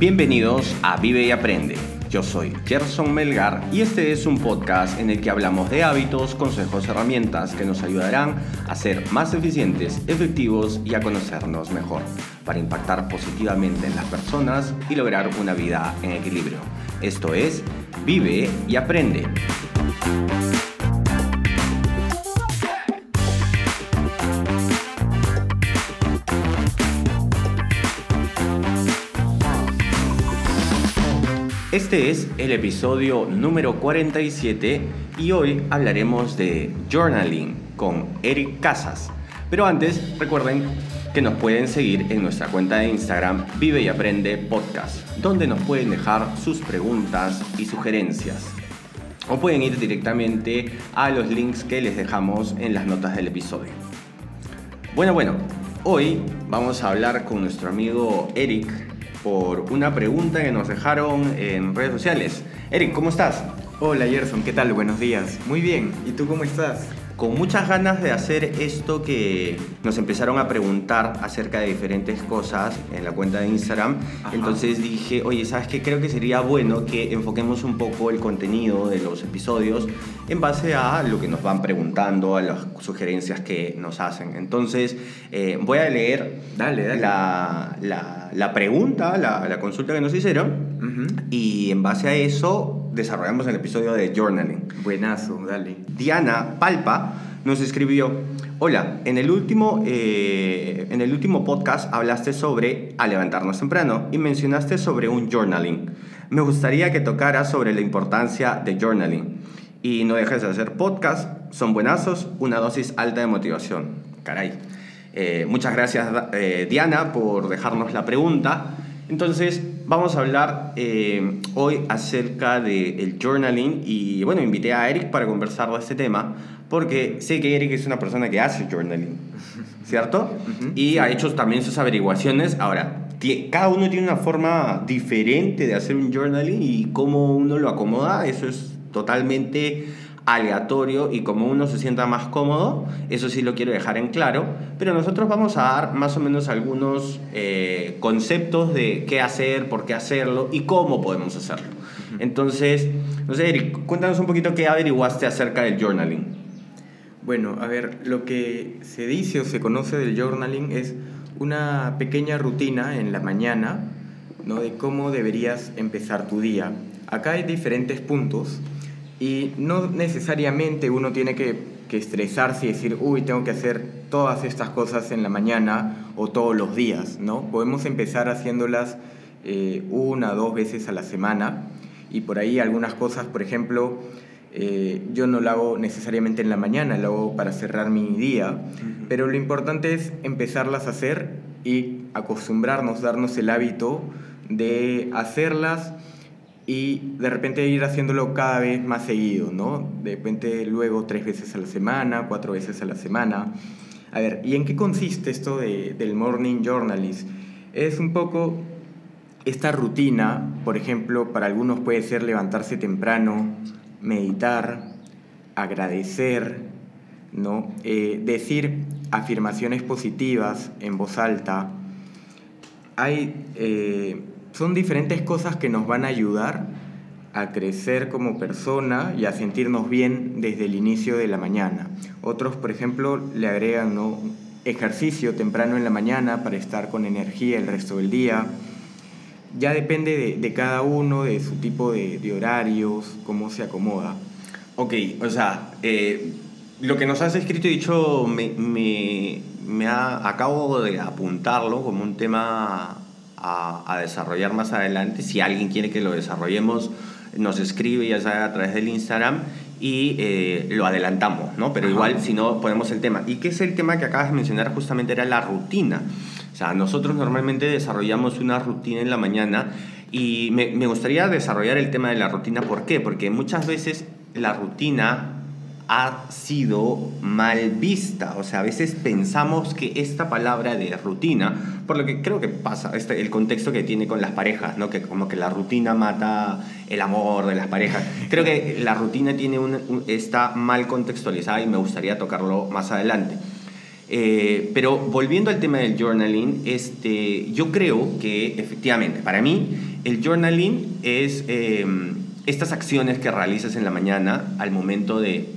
Bienvenidos a Vive y Aprende. Yo soy Gerson Melgar y este es un podcast en el que hablamos de hábitos, consejos, herramientas que nos ayudarán a ser más eficientes, efectivos y a conocernos mejor, para impactar positivamente en las personas y lograr una vida en equilibrio. Esto es Vive y Aprende. Este es el episodio número 47 y hoy hablaremos de journaling con Eric Casas. Pero antes, recuerden que nos pueden seguir en nuestra cuenta de Instagram Vive y Aprende Podcast, donde nos pueden dejar sus preguntas y sugerencias. O pueden ir directamente a los links que les dejamos en las notas del episodio. Bueno, bueno, hoy vamos a hablar con nuestro amigo Eric por una pregunta que nos dejaron en redes sociales. Eric, ¿cómo estás? Hola Gerson, ¿qué tal? Buenos días. Muy bien, ¿y tú cómo estás? Con muchas ganas de hacer esto que nos empezaron a preguntar acerca de diferentes cosas en la cuenta de Instagram. Entonces dije, oye, ¿sabes qué? Creo que sería bueno que enfoquemos un poco el contenido de los episodios en base a lo que nos van preguntando, a las sugerencias que nos hacen. Entonces eh, voy a leer dale, La, la, pregunta, la, la, consulta que nos hicieron y en base a eso desarrollamos el episodio de journaling. Buenazo, dale. Diana Palpa nos escribió, hola, en el último, eh, en el último podcast hablaste sobre a levantarnos temprano y mencionaste sobre un journaling. Me gustaría que tocara sobre la importancia de journaling. Y no dejes de hacer podcast, son buenazos, una dosis alta de motivación. Caray. Eh, muchas gracias eh, Diana por dejarnos la pregunta. Entonces, vamos a hablar eh, hoy acerca del journaling y bueno, invité a Eric para conversar de este tema porque sé que Eric es una persona que hace journaling, ¿cierto? Y ha hecho también sus averiguaciones. Ahora, cada uno tiene una forma diferente de hacer un journaling y cómo uno lo acomoda, eso es totalmente aleatorio y como uno se sienta más cómodo, eso sí lo quiero dejar en claro, pero nosotros vamos a dar más o menos algunos eh, conceptos de qué hacer, por qué hacerlo y cómo podemos hacerlo. Entonces, no sé, Eric, cuéntanos un poquito qué averiguaste acerca del journaling. Bueno, a ver, lo que se dice o se conoce del journaling es una pequeña rutina en la mañana, ¿no? De cómo deberías empezar tu día. Acá hay diferentes puntos y no necesariamente uno tiene que, estresarse y decir, uy, tengo que hacer todas estas cosas en la mañana o todos los días, ¿no? Podemos empezar haciéndolas eh, una o dos veces a la semana y por ahí algunas cosas, por ejemplo, eh, yo no lo hago necesariamente en la mañana, lo hago para cerrar mi día, pero lo importante es empezarlas a hacer y acostumbrarnos, darnos el hábito de hacerlas y de repente ir haciéndolo cada vez más seguido, ¿no? De repente luego tres veces a la semana, cuatro veces a la semana. A ver, ¿y en qué consiste esto de, del morning journalist? Es un poco esta rutina, por ejemplo, para algunos puede ser levantarse temprano, meditar, agradecer, ¿no? Eh, decir afirmaciones positivas en voz alta. Hay... Eh, son diferentes cosas que nos van a ayudar a crecer como persona y a sentirnos bien desde el inicio de la mañana. Otros, por ejemplo, le agregan ¿no? ejercicio temprano en la mañana para estar con energía el resto del día. Ya depende de, cada uno, de su tipo de, horarios, cómo se acomoda. Ok, o sea, eh, lo que nos has escrito y dicho me, me, me ha, acabo de apuntarlo como un tema a, desarrollar más adelante. Si alguien quiere que lo desarrollemos, nos escribe ya sea a través del Instagram y eh, lo adelantamos, ¿no? Pero igual, si no, ponemos el tema. ¿Y qué es el tema que acabas de mencionar? Justamente era la rutina. O sea, nosotros normalmente desarrollamos una rutina en la mañana y me, me gustaría desarrollar el tema de la rutina. ¿Por qué? Porque muchas veces la rutina ha sido mal vista. O sea, a veces pensamos que esta palabra de rutina, por lo que creo que pasa, este, el contexto que tiene con las parejas, ¿no? que como que la rutina mata el amor de las parejas. Creo que la rutina tiene un, está mal contextualizada y me gustaría tocarlo más adelante. Eh, pero volviendo al tema del journaling, este, yo creo que efectivamente, para mí, el journaling es eh, estas acciones que realizas en la mañana al momento de,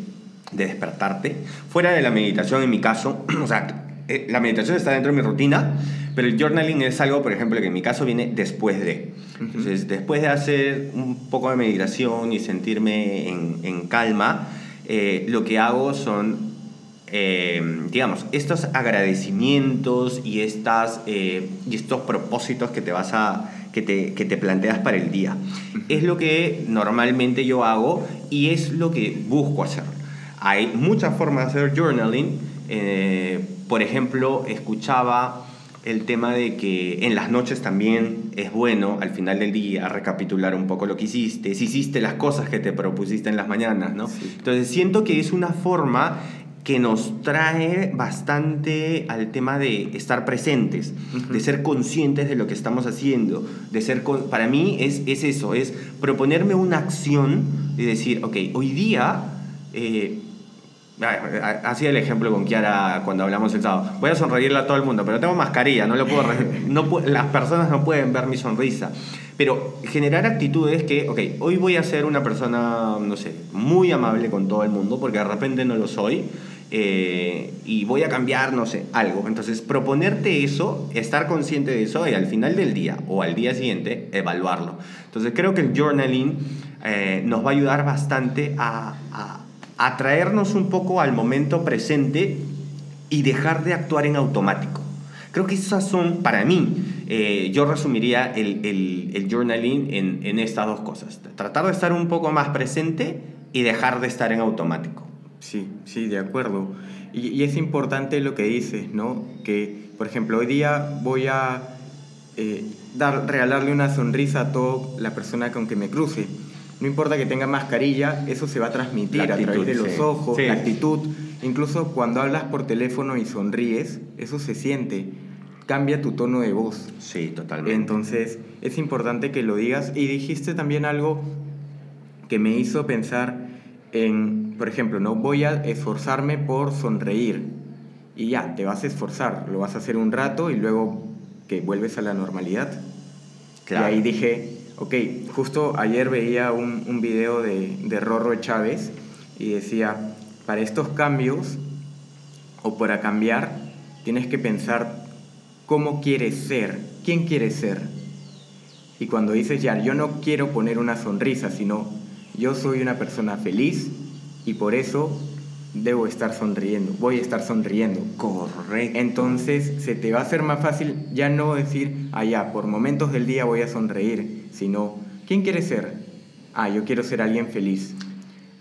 de despertarte, fuera de la meditación en mi caso, o sea, eh, la meditación está dentro de mi rutina, pero el journaling es algo, por ejemplo, que en mi caso viene después de. Entonces, después de hacer un poco de meditación y sentirme en, en calma, eh, lo que hago son, eh, digamos, estos agradecimientos y, estas, y estos propósitos que te vas a... Que te, que te planteas para el día. Es lo que normalmente yo hago y es lo que busco hacer. Hay muchas formas de hacer journaling. por ejemplo, escuchaba el tema de que en las noches también es bueno al final del día recapitular un poco lo que hiciste, si hiciste las cosas que te propusiste en las mañanas, ¿no? Entonces siento que es una forma que nos trae bastante al tema de estar presentes, de ser conscientes de lo que estamos haciendo, de ser para mí es, es eso, es proponerme una acción y decir, ok, hoy día eh, Hacía el ejemplo con Kiara cuando hablamos el sábado. Voy a sonreírle a todo el mundo, pero tengo mascarilla, no lo puedo no, las personas no pueden ver mi sonrisa. Pero generar actitudes que, ok, hoy voy a ser una persona, no sé, muy amable con todo el mundo, porque de repente no lo soy, eh, y voy a cambiar, no sé, algo. Entonces, proponerte eso, estar consciente de eso, y al final del día o al día siguiente, evaluarlo. Entonces, creo que el journaling eh, nos va a ayudar bastante a atraernos un poco al momento presente y dejar de actuar en automático. Creo que esas son, para mí, eh, yo resumiría el, el, journaling en, en, estas dos cosas. Tratar de estar un poco más presente y dejar de estar en automático. Sí, sí, de acuerdo. Y, es importante lo que dices, ¿no? Que, por ejemplo, hoy día voy a eh, dar, regalarle una sonrisa a toda la persona con que me cruce no importa que tenga mascarilla, eso se va a transmitir a través de los ojos, la actitud. Incluso cuando hablas por teléfono y sonríes, eso se siente. Cambia tu tono de voz. Sí, totalmente. Entonces, es importante que lo digas. Y dijiste también algo que me hizo pensar en, por ejemplo, no voy a esforzarme por sonreír. Y ya, te vas a esforzar, lo vas a hacer un rato y luego que vuelves a la normalidad. Claro. Y ahí dije, Ok, justo ayer veía un, un video de, de Rorro Chávez y decía, para estos cambios o para cambiar, tienes que pensar cómo quieres ser, quién quieres ser. Y cuando dices, ya, yo no quiero poner una sonrisa, sino yo soy una persona feliz y por eso debo estar sonriendo, voy a estar sonriendo. Correcto. Entonces se te va a hacer más fácil ya no decir, ah, ya, por momentos del día voy a sonreír, sino, ¿quién quiere ser? Ah, yo quiero ser alguien feliz.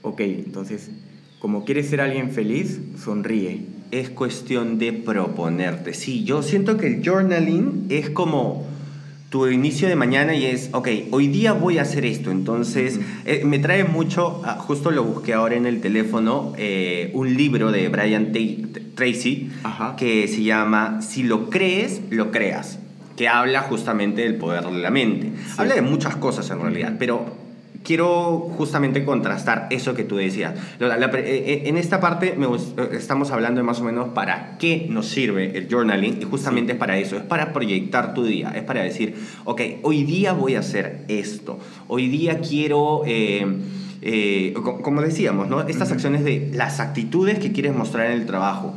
Ok, entonces, como quieres ser alguien feliz, sonríe. Es cuestión de proponerte. Sí, yo siento que el journaling es como tu inicio de mañana y es, ok, hoy día voy a hacer esto. Entonces, eh, me trae mucho, ah, justo lo busqué ahora en el teléfono, eh, un libro de Brian Tracy que se llama Si lo crees, lo creas que habla justamente del poder de la mente. Habla de muchas cosas en realidad, pero quiero justamente contrastar eso que tú decías. Eh, eh, en esta parte me, eh, estamos hablando de más o menos para qué nos sirve el journaling y justamente es para eso, es para proyectar tu día, es para decir, ok, hoy día voy a hacer esto, hoy día quiero... como decíamos, ¿no? estas acciones de las actitudes que quieres mostrar en el trabajo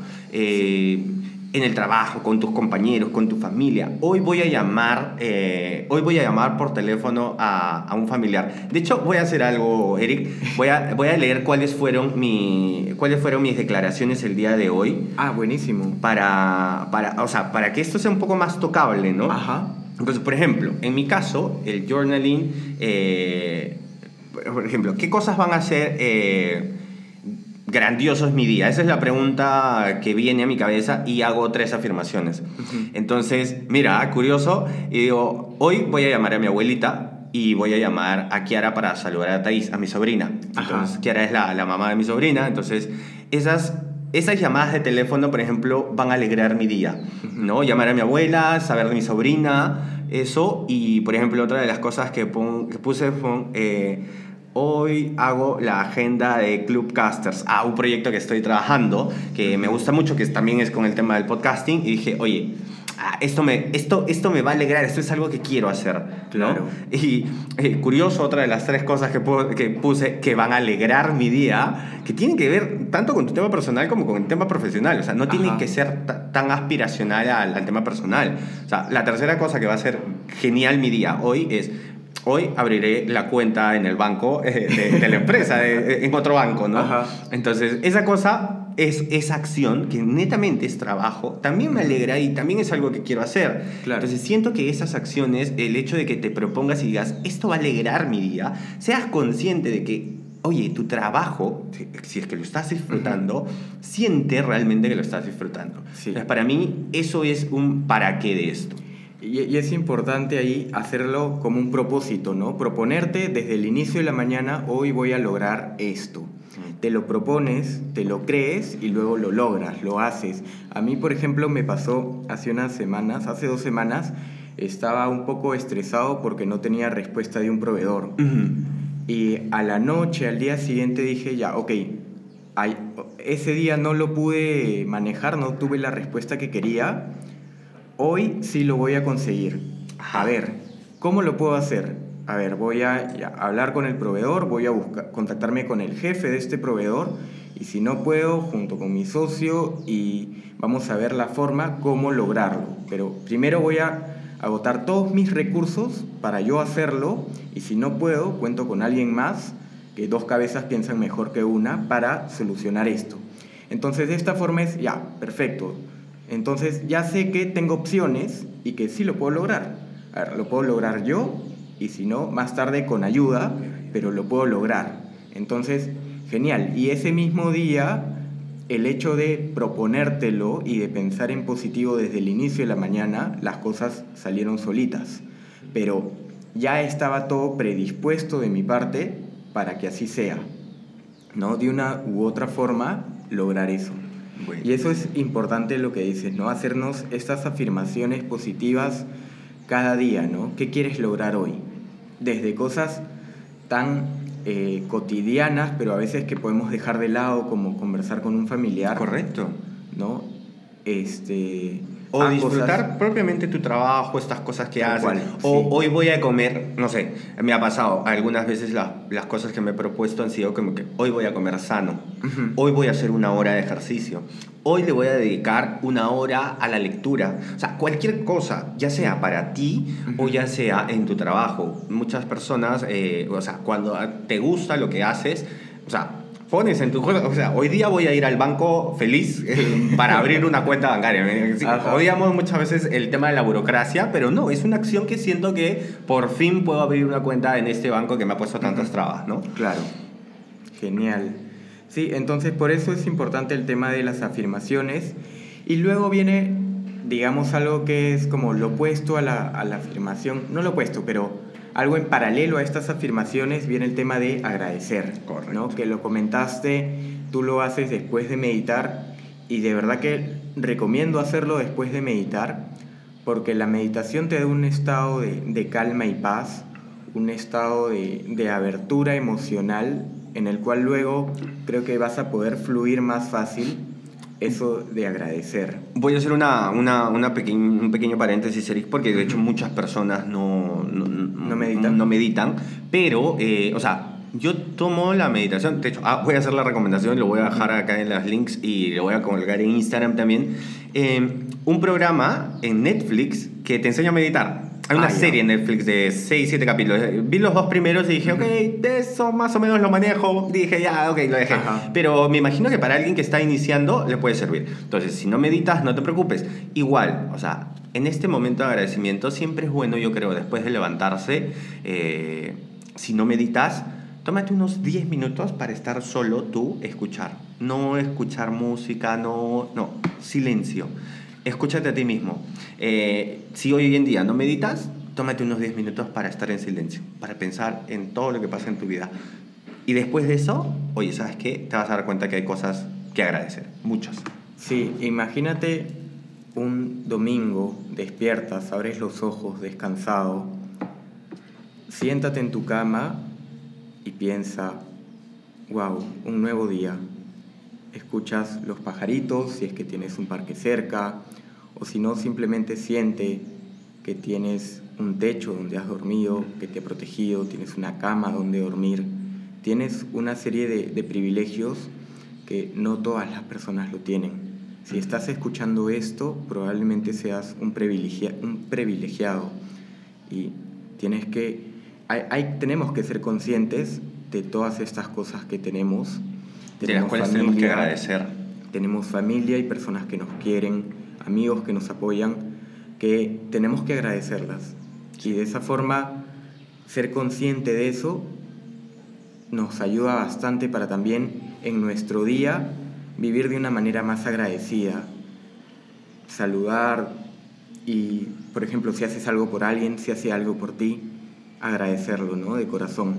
en el trabajo, con tus compañeros, con tu familia. Hoy voy a llamar, eh, hoy voy a llamar por teléfono a, a, un familiar. De hecho, voy a hacer algo, Eric. Voy a, voy a leer cuáles fueron, mi, cuáles fueron mis declaraciones el día de hoy. Ah, buenísimo. Para, para, o sea, para que esto sea un poco más tocable, ¿no? Ajá. Entonces, por ejemplo, en mi caso, el journaling, eh, por ejemplo, ¿qué cosas van a hacer? Eh, grandioso es mi día? Esa es la pregunta que viene a mi cabeza y hago tres afirmaciones. Entonces, mira, curioso, y digo, hoy voy a llamar a mi abuelita y voy a llamar a Kiara para saludar a Thais, a mi sobrina. Entonces, Kiara es la, la, mamá de mi sobrina, entonces esas... Esas llamadas de teléfono, por ejemplo, van a alegrar mi día, ¿no? Llamar a mi abuela, saber de mi sobrina, eso. Y, por ejemplo, otra de las cosas que, que puse fue... Eh, hoy hago la agenda de Clubcasters, ah, un proyecto que estoy trabajando, que me gusta mucho, que también es con el tema del podcasting, y dije, oye, ah, esto, me, esto, esto me va a alegrar, esto es algo que quiero hacer. Claro. Y eh, curioso, otra de las tres cosas que, que puse que van a alegrar mi día, que tienen que ver tanto con tu tema personal como con el tema profesional. O sea, no tiene que ser tan aspiracional al, al tema personal. O sea, la tercera cosa que va a ser genial mi día hoy es hoy abriré la cuenta en el banco eh, de, la empresa, en otro banco, ¿no? Entonces, esa cosa es esa acción que netamente es trabajo, también me alegra y también es algo que quiero hacer. Entonces, siento que esas acciones, el hecho de que te propongas y digas, esto va a alegrar mi día, seas consciente de que oye, tu trabajo, si es que lo estás disfrutando, siente realmente que lo estás disfrutando. para mí, eso es un para qué de esto. Y, es importante ahí hacerlo como un propósito, ¿no? Proponerte desde el inicio de la mañana, hoy voy a lograr esto. Te lo propones, te lo crees y luego lo logras, lo haces. A mí, por ejemplo, me pasó hace unas semanas, hace dos semanas, estaba un poco estresado porque no tenía respuesta de un proveedor. Y a la noche, al día siguiente dije, ya, ok, ese día no lo pude manejar, no tuve la respuesta que quería hoy sí lo voy a conseguir. A ver, ¿cómo lo puedo hacer? A ver, voy a hablar con el proveedor, voy a buscar, contactarme con el jefe de este proveedor y si no puedo, junto con mi socio y vamos a ver la forma cómo lograrlo. Pero primero voy a agotar todos mis recursos para yo hacerlo y si no puedo, cuento con alguien más, que dos cabezas piensan mejor que una, para solucionar esto. Entonces de esta forma es, ya, perfecto, entonces ya sé que tengo opciones y que sí lo puedo lograr. Lo puedo lograr yo y si no, más tarde con ayuda, pero lo puedo lograr. Entonces, genial. Y ese mismo día, el hecho de proponértelo y de pensar en positivo desde el inicio de la mañana, las cosas salieron solitas. Pero ya estaba todo predispuesto de mi parte para que así sea. ¿No? De una u otra forma, lograr eso. Y eso es importante lo que dices, ¿no? Hacernos estas afirmaciones positivas cada día, ¿no? ¿Qué quieres lograr hoy? Desde cosas tan eh, cotidianas, pero a veces que podemos dejar de lado, como conversar con un familiar. Correcto. ¿No? Este o disfrutar propiamente tu trabajo, estas cosas que haces. o hoy voy a comer, no sé, me ha pasado algunas veces las cosas que me he propuesto han sido como que hoy voy a comer sano, hoy voy a hacer una hora de ejercicio, hoy le voy a dedicar una hora a la lectura. O sea, cualquier cosa, ya sea para ti o ya sea en tu trabajo. Muchas personas, eh, o sea, cuando te gusta lo que haces, o sea, pones en tu cosa, o sea, hoy día voy a ir al banco feliz eh, para abrir una cuenta bancaria. odiamos muchas veces el tema de la burocracia, pero no, es una acción que siento que por fin puedo abrir una cuenta en este banco que me ha puesto tantas trabas, ¿no? Claro. Genial. Sí, entonces por eso es importante el tema de las afirmaciones. Y luego viene, digamos, algo que es como lo opuesto a la, a la afirmación, no lo opuesto, pero algo en paralelo a estas afirmaciones viene el tema de agradecer, ¿no? que lo comentaste, tú lo haces después de meditar y de verdad que recomiendo hacerlo después de meditar porque la meditación te da un estado de, calma y paz, un estado de, de abertura emocional en el cual luego creo que vas a poder fluir más fácil eso de agradecer. Voy a hacer una, una, una un pequeño paréntesis, Eric, porque de hecho muchas personas no, no, no meditan. No meditan, pero, eh, o sea, yo tomo la meditación, de hecho, ah, voy a hacer la recomendación, lo voy a dejar acá en las links y lo voy a colgar en Instagram también. Eh, un programa en Netflix que te enseña a meditar. Hay una ah, serie en Netflix de 6, 7 capítulos. Vi los dos primeros y dije, ok, de eso más o menos lo manejo. Dije, ya, ok, lo dejé. Pero me imagino que para alguien que está iniciando le puede servir. Entonces, si no meditas, no te preocupes. Igual, o sea, en este momento de agradecimiento siempre es bueno, yo creo, después de levantarse, eh, si no meditas, tómate unos 10 minutos para estar solo tú, escuchar. No escuchar música, no, no, silencio escúchate a ti mismo. Eh, si hoy en día no meditas, tómate unos 10 minutos para estar en silencio, para pensar en todo lo que pasa en tu vida. Y después de eso, oye, ¿sabes qué? Te vas a dar cuenta que hay cosas que agradecer, muchas. Sí, imagínate un domingo, despiertas, abres los ojos, descansado, siéntate en tu cama y piensa, wow, un nuevo día. Escuchas los pajaritos si es que tienes un parque cerca, o si no, simplemente siente que tienes un techo donde has dormido, que te ha protegido, tienes una cama donde dormir, tienes una serie de, de privilegios que no todas las personas lo tienen. Si estás escuchando esto, probablemente seas un, un privilegiado y tienes que, hay, tenemos que ser conscientes de todas estas cosas que tenemos. De las cuales tenemos que agradecer. Tenemos familia y personas que nos quieren, amigos que nos apoyan, que tenemos que agradecerlas. Y de esa forma, ser consciente de eso nos ayuda bastante para también en nuestro día vivir de una manera más agradecida. Saludar y, por ejemplo, si haces algo por alguien, si hace algo por ti, agradecerlo, ¿no? De corazón.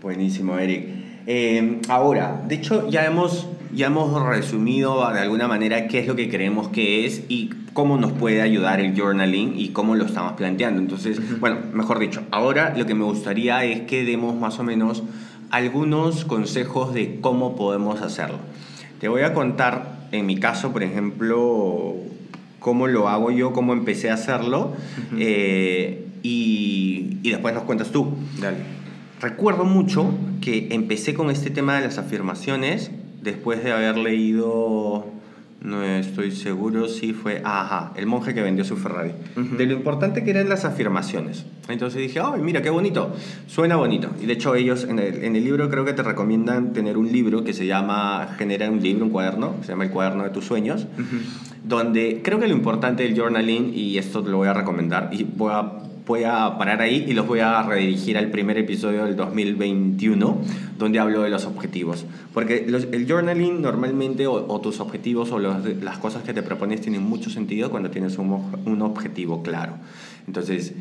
Buenísimo, Eric. Eh, ahora, de hecho, ya hemos, ya hemos resumido de alguna manera qué es lo que creemos que es y cómo nos puede ayudar el journaling y cómo lo estamos planteando. Entonces, bueno, mejor dicho, ahora lo que me gustaría es que demos más o menos algunos consejos de cómo podemos hacerlo. Te voy a contar, en mi caso, por ejemplo, cómo lo hago yo, cómo empecé a hacerlo, eh, y, y, después nos cuentas tú. Dale. Recuerdo mucho que empecé con este tema de las afirmaciones después de haber leído no estoy seguro si fue, ajá, el monje que vendió su Ferrari. De lo importante que eran las afirmaciones. Entonces dije, ay, mira, qué bonito, suena bonito. Y de hecho ellos en el, en el, libro creo que te recomiendan tener un libro que se llama, genera un libro, un cuaderno, se llama El cuaderno de tus sueños, donde creo que lo importante del journaling, y esto te lo voy a recomendar, y voy a voy a parar ahí y los voy a redirigir al primer episodio del 2021, donde hablo de los objetivos. Porque el journaling normalmente, o, tus objetivos o las cosas que te propones tienen mucho sentido cuando tienes un, un objetivo claro. Entonces,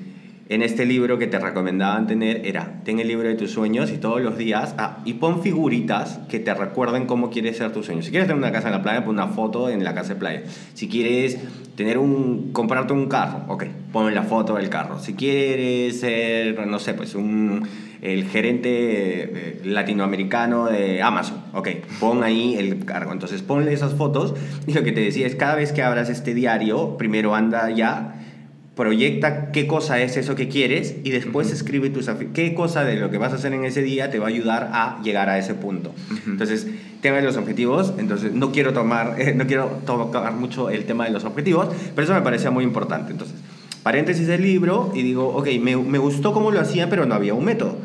en este libro que te recomendaban tener era, ten el libro de tus sueños y todos los días, ah, y pon figuritas que te recuerden cómo quieres ser tus sueños. Si quieres tener una casa en la playa, pon una foto en la casa de playa. Si quieres tener un, comprarte un carro, ok, pon la foto del carro. Si quieres ser, no sé, pues un, el gerente eh, latinoamericano de Amazon, ok, pon ahí el cargo. Entonces ponle esas fotos y lo que te decía es, cada vez que abras este diario, primero anda ya proyecta qué cosa es eso que quieres y después escribe tus qué cosa de lo que vas a hacer en ese día te va a ayudar a llegar a ese punto. Entonces, tema de los objetivos, entonces no quiero tomar no quiero tocar mucho el tema de los objetivos, pero eso me parecía muy importante. Entonces, paréntesis del libro y digo, ok, me, me gustó cómo lo hacía, pero no había un método.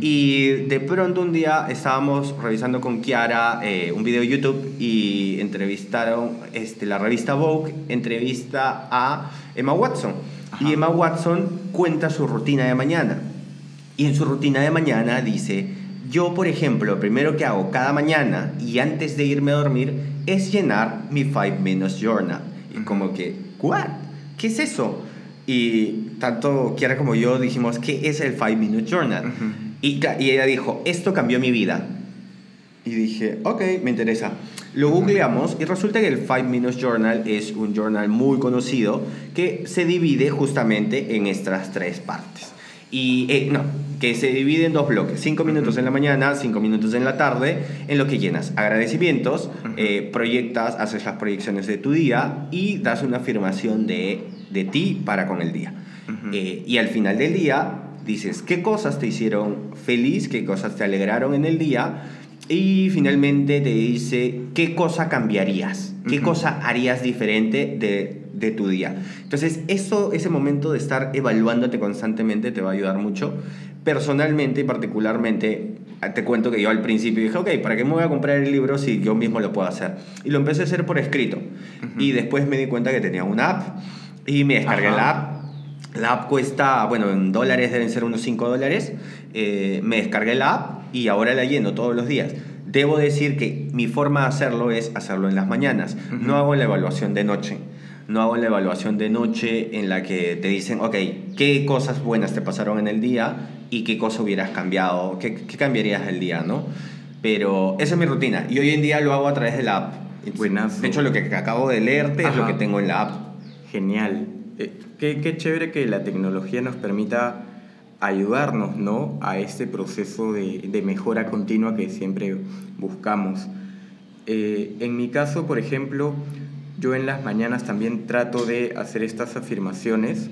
Y de pronto un día estábamos revisando con Kiara eh, un video de YouTube y entrevistaron, este, la revista Vogue entrevista a Emma Watson. Y Emma Watson cuenta su rutina de mañana. Y en su rutina de mañana dice, yo por ejemplo, lo primero que hago cada mañana y antes de irme a dormir es llenar mi 5 Minutes Journal. Y como que, ¿what? ¿Qué es eso? Y tanto Kiara como yo dijimos, ¿qué es el 5 Minute Journal? y, y ella dijo, esto cambió mi vida. Y dije, ok, me interesa. Lo googleamos y resulta que el 5 Minutes Journal es un journal muy conocido que se divide justamente en estas tres partes. Y eh, no, que se divide en dos bloques, 5 minutos en la mañana, 5 minutos en la tarde, en lo que llenas agradecimientos, eh, proyectas, haces las proyecciones de tu día y das una afirmación de, de ti para con el día. Eh, y al final del día dices qué cosas te hicieron feliz, qué cosas te alegraron en el día y finalmente te dice qué cosa cambiarías, qué cosa harías diferente de, de, tu día. Entonces, eso, ese momento de estar evaluándote constantemente te va a ayudar mucho. Personalmente y particularmente, te cuento que yo al principio dije, ok, ¿para qué me voy a comprar el libro si yo mismo lo puedo hacer? Y lo empecé a hacer por escrito. Y después me di cuenta que tenía una app y me descargué la app. La app cuesta, bueno, en dólares deben ser unos 5 dólares. Eh, me descargué la app y ahora la lleno todos los días. Debo decir que mi forma de hacerlo es hacerlo en las mañanas. No hago la evaluación de noche. No hago la evaluación de noche en la que te dicen, ok, ¿qué cosas buenas te pasaron en el día y qué cosa hubieras cambiado? ¿Qué, qué cambiarías del día, no? Pero esa es mi rutina y hoy en día lo hago a través de la app. De hecho, lo que acabo de leerte es lo que tengo en la app. Genial. Eh, qué, qué chévere que la tecnología nos permita ayudarnos ¿no? a este proceso de, de mejora continua que siempre buscamos. Eh, en mi caso, por ejemplo, yo en las mañanas también trato de hacer estas afirmaciones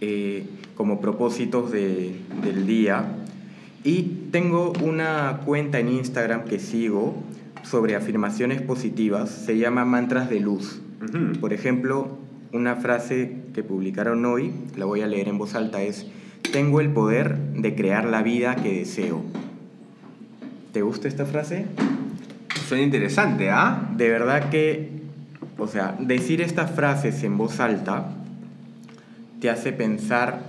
eh, como propósitos de, del día. Y tengo una cuenta en Instagram que sigo sobre afirmaciones positivas, se llama Mantras de Luz. Por ejemplo, una frase que publicaron hoy, la voy a leer en voz alta, es, tengo el poder de crear la vida que deseo. ¿Te gusta esta frase? Suena interesante, ¿ah? De verdad que, o sea, decir estas frases en voz alta te hace pensar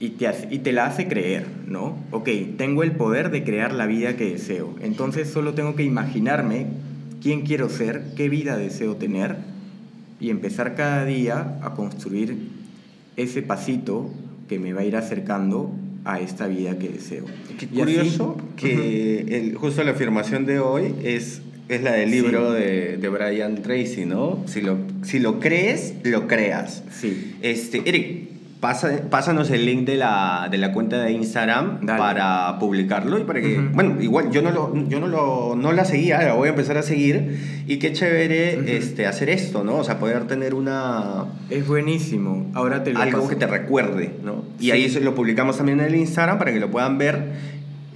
y te, y te la hace creer, ¿no? Ok, tengo el poder de crear la vida que deseo. Entonces solo tengo que imaginarme quién quiero ser, qué vida deseo tener y empezar cada día a construir ese pasito que me va a ir acercando a esta vida que deseo. Qué curioso que justo la afirmación de hoy es, es la del libro de, de, Brian Tracy, ¿no? Si lo, si lo crees, lo creas. Sí. Este, Eric, pásanos el link de la, de la cuenta de Instagram para publicarlo y para que, bueno, igual yo no lo, yo no lo, no la seguía, la voy a empezar a seguir y qué chévere este, hacer esto, ¿no? O sea, poder tener una... Es buenísimo, ahora te lo Algo que te recuerde, ¿no? Y ahí lo publicamos también en el Instagram para que lo puedan ver.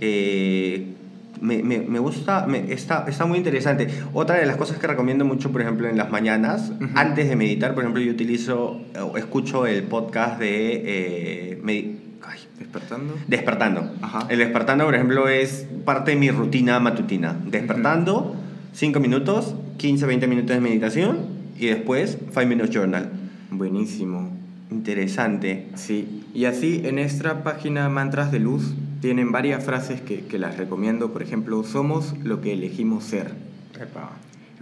Eh, me, me, me gusta, me, está, está muy interesante. Otra de las cosas que recomiendo mucho, por ejemplo, en las mañanas, antes de meditar, por ejemplo, yo utilizo, o escucho el podcast de... Eh, ¿Despertando? Despertando. Ajá. El despertando, por ejemplo, es parte de mi rutina matutina. Despertando, 5 minutos, 15, 20 minutos de meditación y después 5 minutes journal. Buenísimo. Interesante. Sí. Y así en esta página Mantras de Luz tienen varias frases que, que, las recomiendo. Por ejemplo, somos lo que elegimos ser.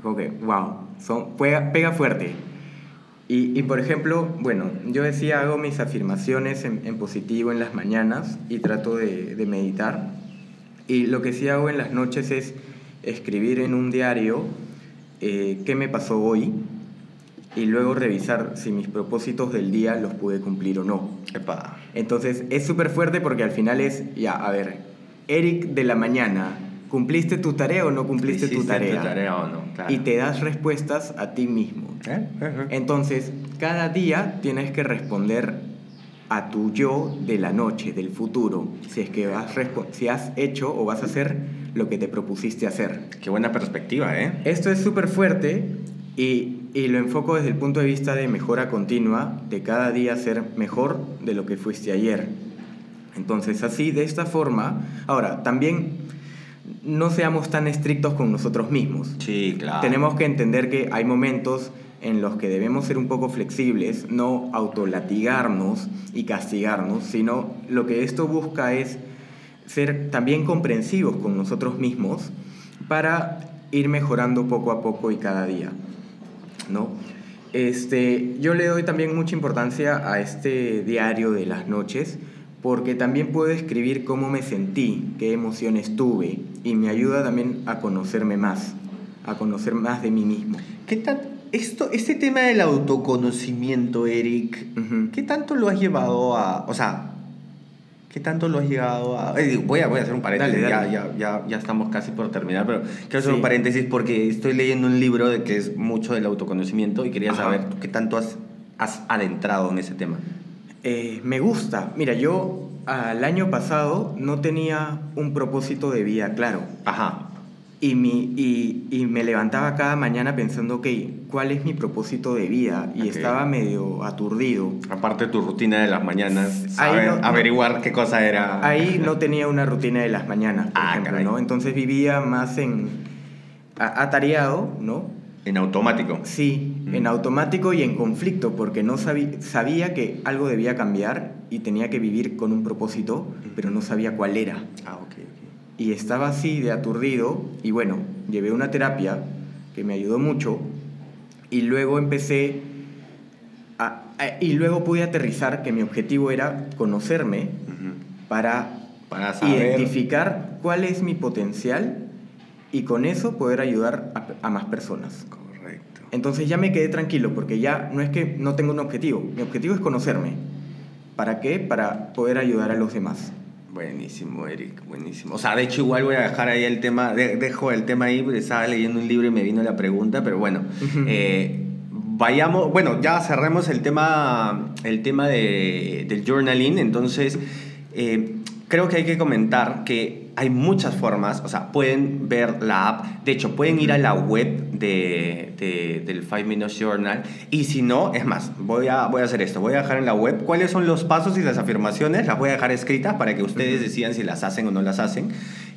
Como que, wow, son, pega, pega fuerte. Y, y, por ejemplo, bueno, yo decía, hago mis afirmaciones en, en positivo en las mañanas y trato de, de, meditar. Y lo que sí hago en las noches es escribir en un diario eh, qué me pasó hoy y luego revisar si mis propósitos del día los pude cumplir o no. Epa. Entonces es súper fuerte porque al final es, ya, a ver, Eric de la mañana, ¿cumpliste tu tarea o no cumpliste tu tarea? tu tarea o no? Claro. Y te das respuestas a ti mismo. ¿Eh? Uh-huh. Entonces, cada día tienes que responder a tu yo de la noche, del futuro, si es que has, si has hecho o vas a hacer lo que te propusiste hacer. Qué buena perspectiva, ¿eh? Esto es súper fuerte y, y, lo enfoco desde el punto de vista de mejora continua, de cada día ser mejor de lo que fuiste ayer. Entonces, así, de esta forma, ahora, también no seamos tan estrictos con nosotros mismos. Sí, claro. Tenemos que entender que hay momentos en los que debemos ser un poco flexibles, no autolatigarnos y castigarnos, sino lo que esto busca es ser también comprensivos con nosotros mismos para ir mejorando poco a poco y cada día. ¿No? Este, yo le doy también mucha importancia a este diario de las noches porque también puedo escribir cómo me sentí, qué emociones tuve y me ayuda también a conocerme más, a conocer más de mí mismo. ¿Qué esto, este tema del autoconocimiento, Eric, uh -huh. ¿qué tanto lo has llevado a, o sea, ¿Qué tanto lo has llegado a.? Eh, voy, a voy a hacer un paréntesis, dale, dale. Ya, ya, ya, ya, estamos casi por terminar, pero quiero hacer sí. un paréntesis porque estoy leyendo un libro de que es mucho del autoconocimiento y quería Ajá. saber qué tanto has, has, adentrado en ese tema. Eh, me gusta. Mira, yo al año pasado no tenía un propósito de vida claro. Ajá. Y, mi, y, y, me levantaba cada mañana pensando, ok, ¿cuál es mi propósito de vida? Y okay. estaba medio aturdido. Aparte de tu rutina de las mañanas, saber, no, averiguar qué cosa era. Ahí no tenía una rutina de las mañanas, por ah, ejemplo, ¿no? Entonces vivía más en atareado, ¿no? En automático. Sí, mm. en automático y en conflicto, porque no sabía, sabía que algo debía cambiar y tenía que vivir con un propósito, mm. pero no sabía cuál era. Ah, ok y estaba así de aturdido y bueno, llevé una terapia que me ayudó mucho y luego empecé a, a, y luego pude aterrizar que mi objetivo era conocerme uh -huh. para, para saber. identificar cuál es mi potencial y con eso poder ayudar a, a más personas. Correcto. Entonces ya me quedé tranquilo porque ya no es que no tengo un objetivo, mi objetivo es conocerme ¿Para qué? Para poder ayudar a los demás. Buenísimo, Eric, buenísimo. O sea, de hecho igual voy a dejar ahí el tema, dejo el tema ahí porque estaba leyendo un libro y me vino la pregunta, pero bueno, eh, vayamos, bueno, ya cerremos el tema, el tema de, del journaling, entonces eh, creo que hay que comentar que hay muchas formas, o sea, pueden ver la app, de hecho, pueden ir a la web de, del 5 Minutes Journal. Y si no, es más, voy a, voy a hacer esto, voy a dejar en la web cuáles son los pasos y las afirmaciones, las voy a dejar escritas para que ustedes decidan si las hacen o no las hacen.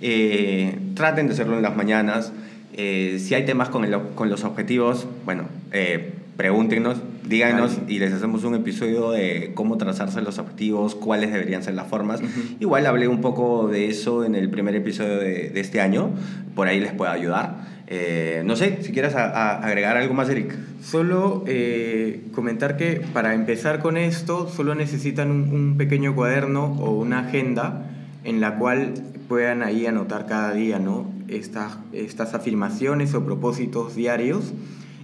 Eh, traten de hacerlo en las mañanas. Eh, si hay temas con, el, con los objetivos, bueno, eh, pregúntenos, díganos y les hacemos un episodio de cómo trazarse los objetivos, cuáles deberían ser las formas. Igual hablé un poco de eso en el primer episodio de, de este año, por ahí les puedo ayudar. Eh, no sé, si quieres agregar algo más, Eric. Solo eh, comentar que para empezar con esto, solo necesitan un, un, pequeño cuaderno o una agenda en la cual puedan ahí anotar cada día ¿no? estas, estas afirmaciones o propósitos diarios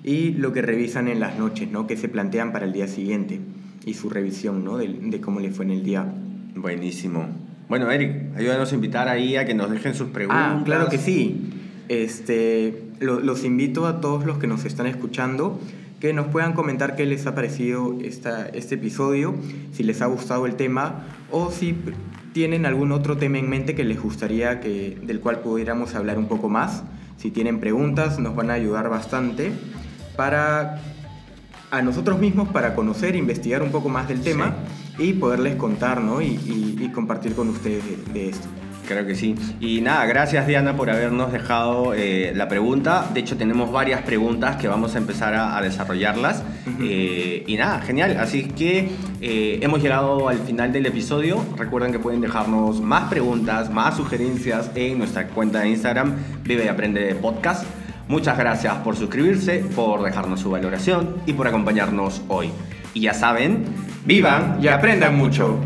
y lo que revisan en las noches, ¿no? que se plantean para el día siguiente y su revisión ¿no? de, de cómo le fue en el día. Buenísimo. Bueno, Eric, ayúdanos a invitar ahí a que nos dejen sus preguntas. Ah, claro que sí. Este, los invito a todos los que nos están escuchando que nos puedan comentar qué les ha parecido esta, este episodio, si les ha gustado el tema o si tienen algún otro tema en mente que les gustaría que, del cual pudiéramos hablar un poco más. Si tienen preguntas, nos van a ayudar bastante para a nosotros mismos para conocer, investigar un poco más del tema y poderles contar ¿no? y, y, compartir con ustedes de, esto. Creo que sí. Y nada, gracias Diana por habernos dejado eh, la pregunta. De hecho, tenemos varias preguntas que vamos a empezar a, desarrollarlas. Eh, y nada, genial. Así que eh, hemos llegado al final del episodio. Recuerden que pueden dejarnos más preguntas, más sugerencias en nuestra cuenta de Instagram, Vive y Aprende Podcast. Muchas gracias por suscribirse, por dejarnos su valoración y por acompañarnos hoy. Y ya saben, vivan y aprendan mucho.